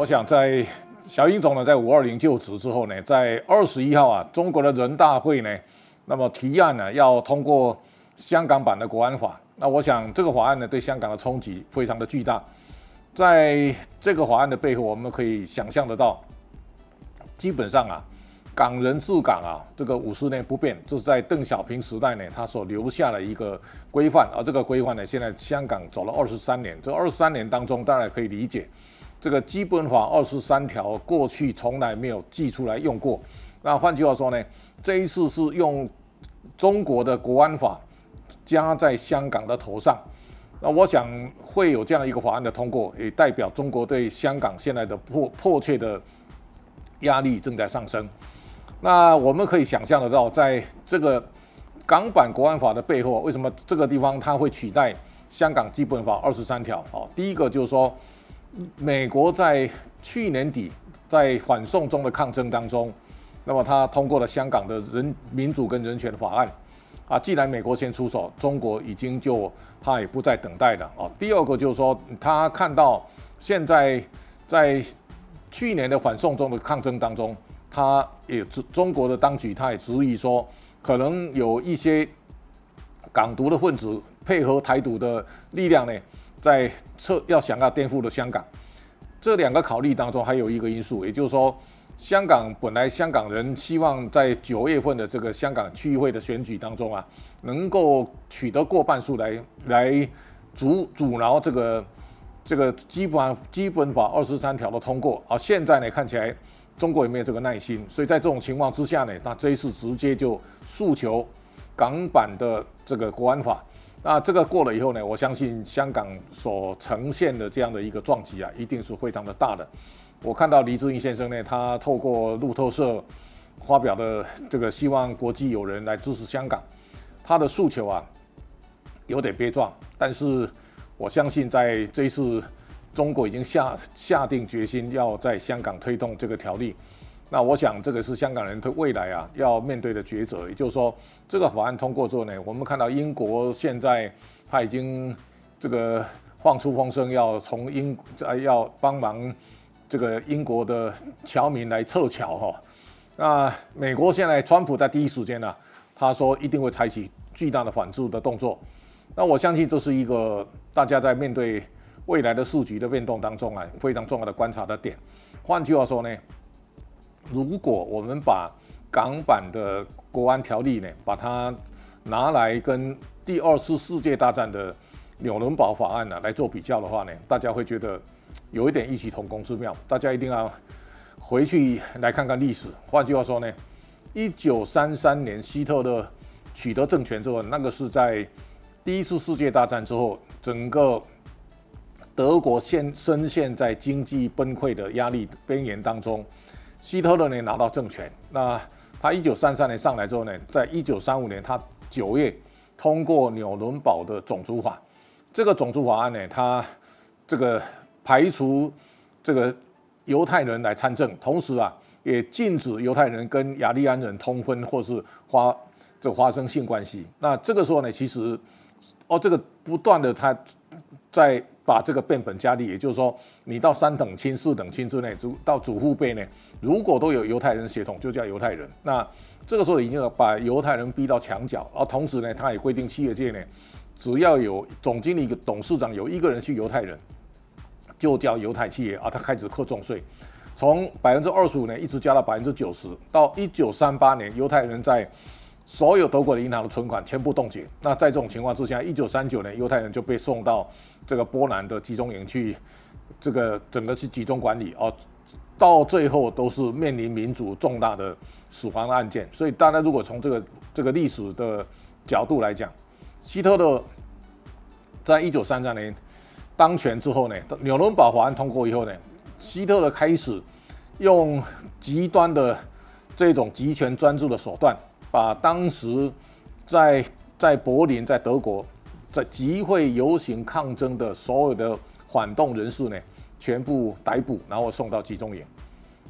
我想在小英总呢在五二零就职之后呢，在二十一号啊，中国的人大会呢，那么提案呢要通过香港版的国安法。那我想这个法案呢对香港的冲击非常的巨大。在这个法案的背后，我们可以想象得到，基本上啊，港人治港啊，这个五十年不变，这是在邓小平时代呢他所留下的一个规范。而这个规范呢，现在香港走了二十三年，这二十三年当中，当然可以理解。这个基本法二十三条过去从来没有寄出来用过，那换句话说呢，这一次是用中国的国安法加在香港的头上，那我想会有这样一个法案的通过，也代表中国对香港现在的迫迫切的压力正在上升。那我们可以想象得到，在这个港版国安法的背后，为什么这个地方它会取代香港基本法二十三条？哦，第一个就是说。美国在去年底在反送中的抗争当中，那么他通过了香港的人民主跟人权法案啊。既然美国先出手，中国已经就他也不再等待了啊。第二个就是说，他看到现在在去年的反送中的抗争当中，他也中国的当局他也质疑说，可能有一些港独的分子配合台独的力量呢。在测要想要颠覆的香港，这两个考虑当中，还有一个因素，也就是说，香港本来香港人希望在九月份的这个香港区议会的选举当中啊，能够取得过半数来来阻阻挠这个这个基本基本法二十三条的通过，而现在呢看起来中国也没有这个耐心，所以在这种情况之下呢，那这一次直接就诉求港版的这个国安法。那这个过了以后呢，我相信香港所呈现的这样的一个撞击啊，一定是非常的大的。我看到黎智英先生呢，他透过路透社发表的这个希望国际友人来支持香港，他的诉求啊有点悲壮，但是我相信在这一次中国已经下下定决心要在香港推动这个条例。那我想，这个是香港人的未来啊要面对的抉择。也就是说，这个法案通过之后呢，我们看到英国现在他已经这个放出风声，要从英呃要帮忙这个英国的侨民来撤侨哈。那美国现在川普在第一时间呢，他说一定会采取巨大的反制的动作。那我相信这是一个大家在面对未来的市局的变动当中啊非常重要的观察的点。换句话说呢？如果我们把港版的国安条例呢，把它拿来跟第二次世界大战的纽伦堡法案呢来做比较的话呢，大家会觉得有一点异曲同工之妙。大家一定要回去来看看历史。换句话说呢，一九三三年希特勒取得政权之后，那个是在第一次世界大战之后，整个德国现深陷在经济崩溃的压力边缘当中。希特勒呢拿到政权，那他一九三三年上来之后呢，在一九三五年他九月通过纽伦堡的种族法，这个种族法案呢，他这个排除这个犹太人来参政，同时啊也禁止犹太人跟雅利安人通婚或是发这发生性关系。那这个时候呢，其实哦这个不断的他。在把这个变本加厉，也就是说，你到三等亲、四等亲之内，祖到祖父辈呢，如果都有犹太人血统，就叫犹太人。那这个时候已经把犹太人逼到墙角，而同时呢，他也规定企业界呢，只要有总经理、董事长有一个人是犹太人，就叫犹太企业，而他开始课重税，从百分之二十五呢，一直加到百分之九十，到一九三八年，犹太人在。所有德国的银行的存款全部冻结。那在这种情况之下，一九三九年，犹太人就被送到这个波兰的集中营去，这个整个是集中管理哦。到最后都是面临民主重大的死亡的案件。所以，大家如果从这个这个历史的角度来讲，希特勒在一九三三年当权之后呢，纽伦堡法案通过以后呢，希特勒开始用极端的这种集权专制的手段。把当时在在柏林、在德国在集会游行抗争的所有的反动人士呢，全部逮捕，然后送到集中营。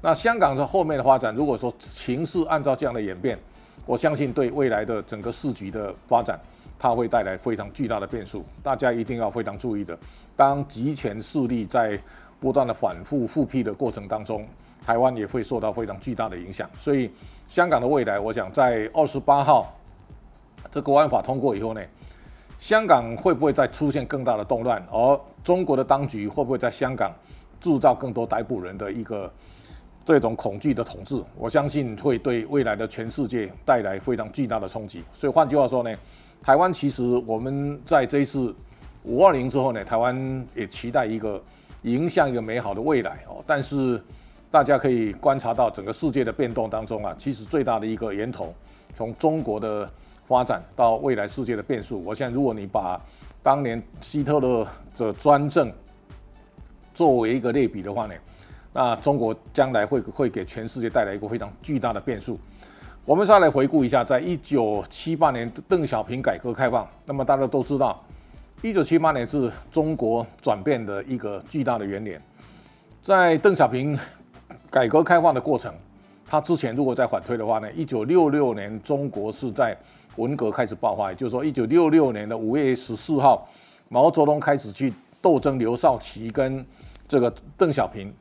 那香港在后面的发展，如果说情势按照这样的演变，我相信对未来的整个市局的发展，它会带来非常巨大的变数。大家一定要非常注意的，当集权势力在不断的反复复辟的过程当中，台湾也会受到非常巨大的影响。所以，香港的未来，我想在二十八号这国安法通过以后呢，香港会不会再出现更大的动乱？而中国的当局会不会在香港制造更多逮捕人的一个这种恐惧的统治？我相信会对未来的全世界带来非常巨大的冲击。所以换句话说呢，台湾其实我们在这一次五二零之后呢，台湾也期待一个。迎向一个美好的未来哦，但是大家可以观察到整个世界的变动当中啊，其实最大的一个源头，从中国的发展到未来世界的变数。我想，如果你把当年希特勒的专政作为一个类比的话呢，那中国将来会会给全世界带来一个非常巨大的变数。我们再来回顾一下，在一九七八年邓小平改革开放，那么大家都知道。一九七八年是中国转变的一个巨大的元年，在邓小平改革开放的过程，他之前如果再反推的话呢，一九六六年中国是在文革开始爆发，也就是说一九六六年的五月十四号，毛泽东开始去斗争刘少奇跟这个邓小平，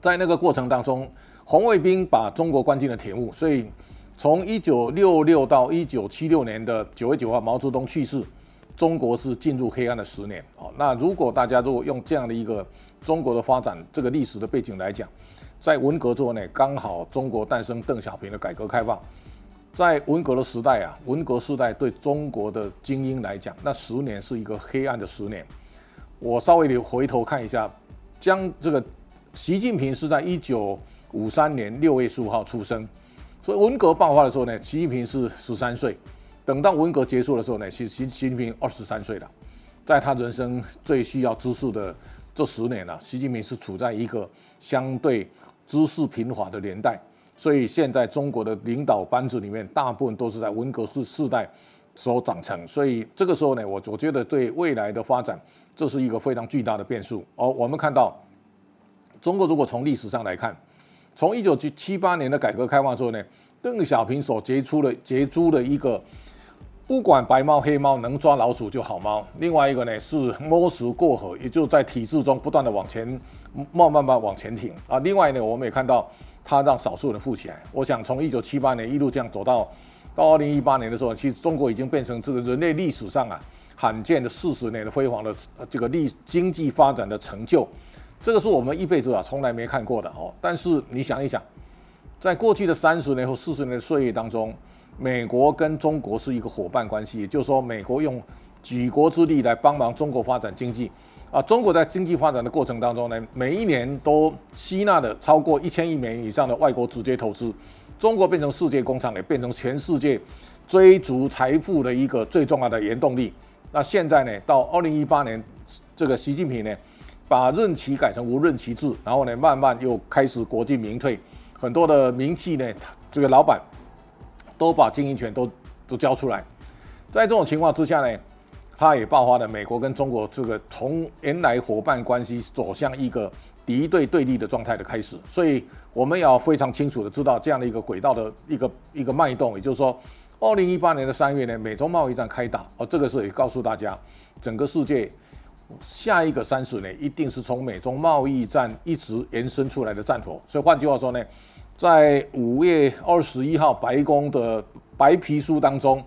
在那个过程当中，红卫兵把中国关进了铁幕，所以从一九六六到一九七六年的九月九号，毛泽东去世。中国是进入黑暗的十年哦。那如果大家如果用这样的一个中国的发展这个历史的背景来讲，在文革之后呢，刚好中国诞生邓小平的改革开放。在文革的时代啊，文革时代对中国的精英来讲，那十年是一个黑暗的十年。我稍微的回头看一下，将这个习近平是在一九五三年六月十五号出生，所以文革爆发的时候呢，习近平是十三岁。等到文革结束的时候呢，习习习近平二十三岁了，在他人生最需要知识的这十年呢，习近平是处在一个相对知识贫乏的年代，所以现在中国的领导班子里面大部分都是在文革世世代所长成，所以这个时候呢，我我觉得对未来的发展这是一个非常巨大的变数。而我们看到，中国如果从历史上来看，从一九七七八年的改革开放之后呢，邓小平所杰出的杰出的一个。不管白猫黑猫，能抓老鼠就好猫。另外一个呢是摸石过河，也就在体制中不断的往前，慢慢慢往前挺啊。另外呢，我们也看到他让少数人富起来。我想从一九七八年一路这样走到到二零一八年的时候，其实中国已经变成这个人类历史上啊罕见的四十年的辉煌的这个历经济发展的成就。这个是我们一辈子啊从来没看过的哦。但是你想一想，在过去的三十年或四十年的岁月当中，美国跟中国是一个伙伴关系，也就是说，美国用举国之力来帮忙中国发展经济，啊，中国在经济发展的过程当中呢，每一年都吸纳的超过一千亿美元以上的外国直接投资，中国变成世界工厂，也变成全世界追逐财富的一个最重要的原动力。那现在呢，到二零一八年，这个习近平呢，把任期改成无任期制，然后呢，慢慢又开始国进民退，很多的名气呢，这个老板。都把经营权都都交出来，在这种情况之下呢，他也爆发了美国跟中国这个从原来伙伴关系走向一个敌对对立的状态的开始。所以我们要非常清楚的知道这样的一个轨道的一个一个脉动，也就是说，二零一八年的三月呢，美中贸易战开打，哦，这个时候也告诉大家，整个世界下一个三十年一定是从美中贸易战一直延伸出来的战火。所以换句话说呢。在五月二十一号，白宫的白皮书当中，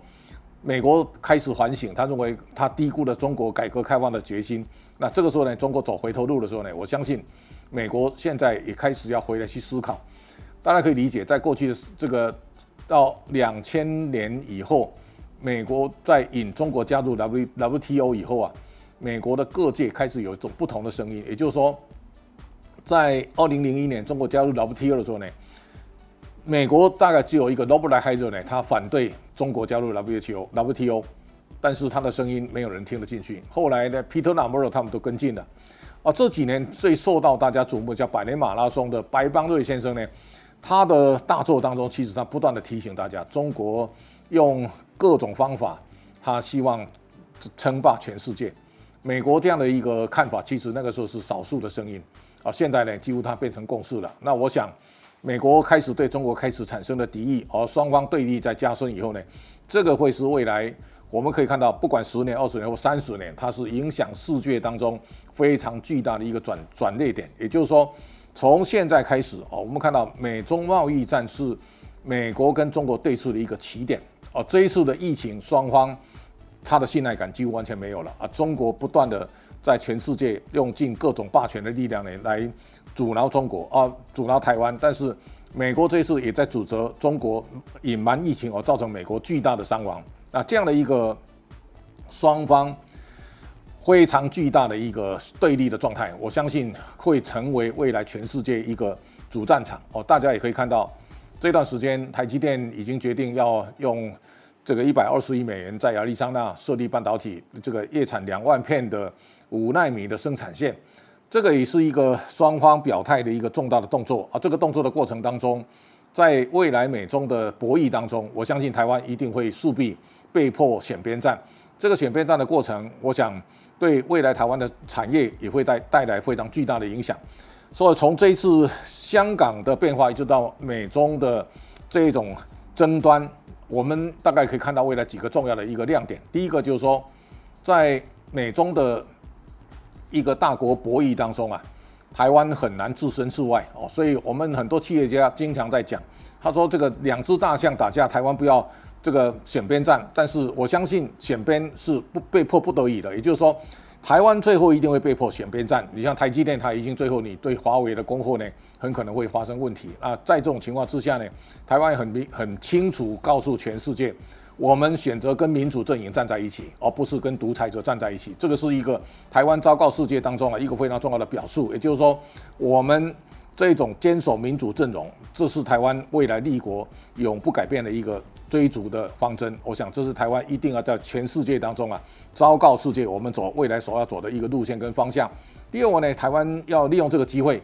美国开始反省，他认为他低估了中国改革开放的决心。那这个时候呢，中国走回头路的时候呢，我相信美国现在也开始要回来去思考。大家可以理解，在过去的这个到两千年以后，美国在引中国加入 W WTO 以后啊，美国的各界开始有一种不同的声音。也就是说，在二零零一年中国加入 WTO 的时候呢。美国大概只有一个 Robert Lighthizer 呢，他反对中国加入 WTO WTO，但是他的声音没有人听得进去。后来呢，Peter n a m o r o 他们都跟进了。啊，这几年最受到大家瞩目叫百年马拉松的白邦瑞先生呢，他的大作当中，其实他不断的提醒大家，中国用各种方法，他希望称霸全世界。美国这样的一个看法，其实那个时候是少数的声音。啊，现在呢，几乎它变成共识了。那我想。美国开始对中国开始产生了敌意，而双方对立在加深以后呢，这个会是未来我。们可以看到，不管十年、二十年或三十年，它是影响世界当中非常巨大的一个转转捩点。也就是说，从现在开始哦，我们看到美中贸易战是美国跟中国对峙的一个起点哦。这一次的疫情，双方它的信赖感几乎完全没有了啊！中国不断的在全世界用尽各种霸权的力量呢，来阻挠中国啊，阻挠台湾。但是美国这次也在指责中国隐瞒疫情而造成美国巨大的伤亡。那这样的一个双方非常巨大的一个对立的状态，我相信会成为未来全世界一个主战场哦。大家也可以看到，这段时间台积电已经决定要用这个一百二十亿美元在亚利桑那设立半导体这个月产两万片的五纳米的生产线，这个也是一个双方表态的一个重大的动作啊。这个动作的过程当中，在未来美中的博弈当中，我相信台湾一定会势必。被迫选边站，这个选边站的过程，我想对未来台湾的产业也会带带来非常巨大的影响。所以从这一次香港的变化，一直到美中的这种争端，我们大概可以看到未来几个重要的一个亮点。第一个就是说，在美中的一个大国博弈当中啊，台湾很难置身事外哦。所以我们很多企业家经常在讲，他说这个两只大象打架，台湾不要。这个选边站，但是我相信选边是不被迫不得已的，也就是说，台湾最后一定会被迫选边站。你像台积电，它已经最后你对华为的供货呢，很可能会发生问题啊。在这种情况之下呢，台湾很明很清楚告诉全世界，我们选择跟民主阵营站在一起，而不是跟独裁者站在一起。这个是一个台湾昭告世界当中啊一个非常重要的表述，也就是说，我们这种坚守民主阵容，这是台湾未来立国永不改变的一个。追逐的方针，我想这是台湾一定要在全世界当中啊，昭告世界我们走未来所要走的一个路线跟方向。第二个呢，台湾要利用这个机会，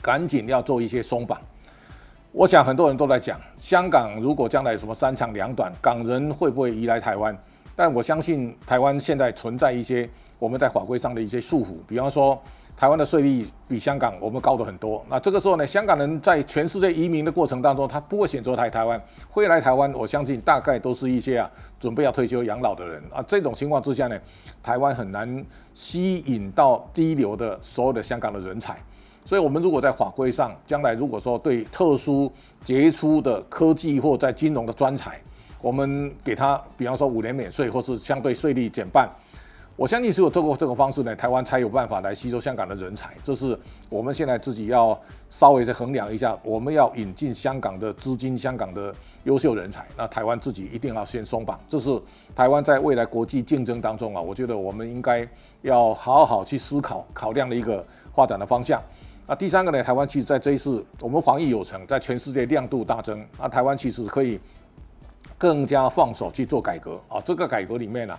赶紧要做一些松绑。我想很多人都在讲，香港如果将来什么三长两短，港人会不会移来台湾？但我相信台湾现在存在一些我们在法规上的一些束缚，比方说。台湾的税率比香港我们高的很多，那这个时候呢，香港人在全世界移民的过程当中，他不会选择来台湾，会来台湾，我相信大概都是一些啊准备要退休养老的人啊。这种情况之下呢，台湾很难吸引到低流的所有的香港的人才。所以，我们如果在法规上，将来如果说对特殊杰出的科技或在金融的专才，我们给他，比方说五年免税，或是相对税率减半。我相信只有透过这个方式呢，台湾才有办法来吸收香港的人才。这是我们现在自己要稍微再衡量一下，我们要引进香港的资金、香港的优秀人才，那台湾自己一定要先松绑。这是台湾在未来国际竞争当中啊，我觉得我们应该要好好去思考、考量的一个发展的方向。那第三个呢，台湾其实在这一次我们防疫有成，在全世界亮度大增，那台湾其实可以更加放手去做改革啊。这个改革里面呢。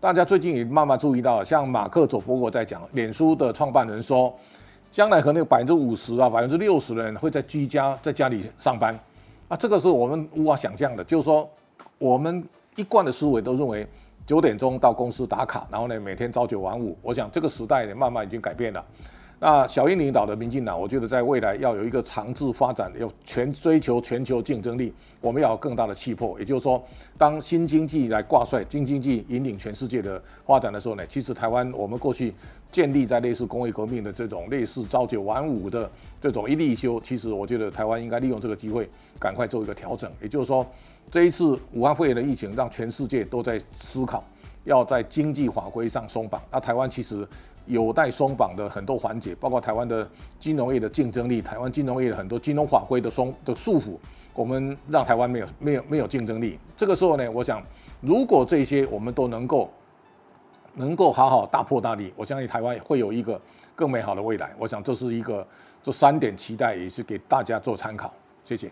大家最近也慢慢注意到，像马克·佐伯格在讲，脸书的创办人说，将来可能有百分之五十啊，百分之六十的人会在居家在家里上班，啊，这个是我们无法想象的。就是说，我们一贯的思维都认为九点钟到公司打卡，然后呢每天朝九晚五。我想这个时代呢慢慢已经改变了。那小英领导的民进党，我觉得在未来要有一个长治发展，要全追求全球竞争力，我们要有更大的气魄。也就是说，当新经济来挂帅，新经济引领全世界的发展的时候呢，其实台湾我们过去建立在类似工业革命的这种类似朝九晚五的这种一立一休，其实我觉得台湾应该利用这个机会，赶快做一个调整。也就是说，这一次武汉肺炎的疫情，让全世界都在思考，要在经济法规上松绑。那台湾其实。有待松绑的很多环节，包括台湾的金融业的竞争力，台湾金融业的很多金融法规的松的束缚，我们让台湾没有没有没有竞争力。这个时候呢，我想如果这些我们都能够能够好好大破大立，我相信台湾会有一个更美好的未来。我想这是一个这三点期待，也是给大家做参考。谢谢。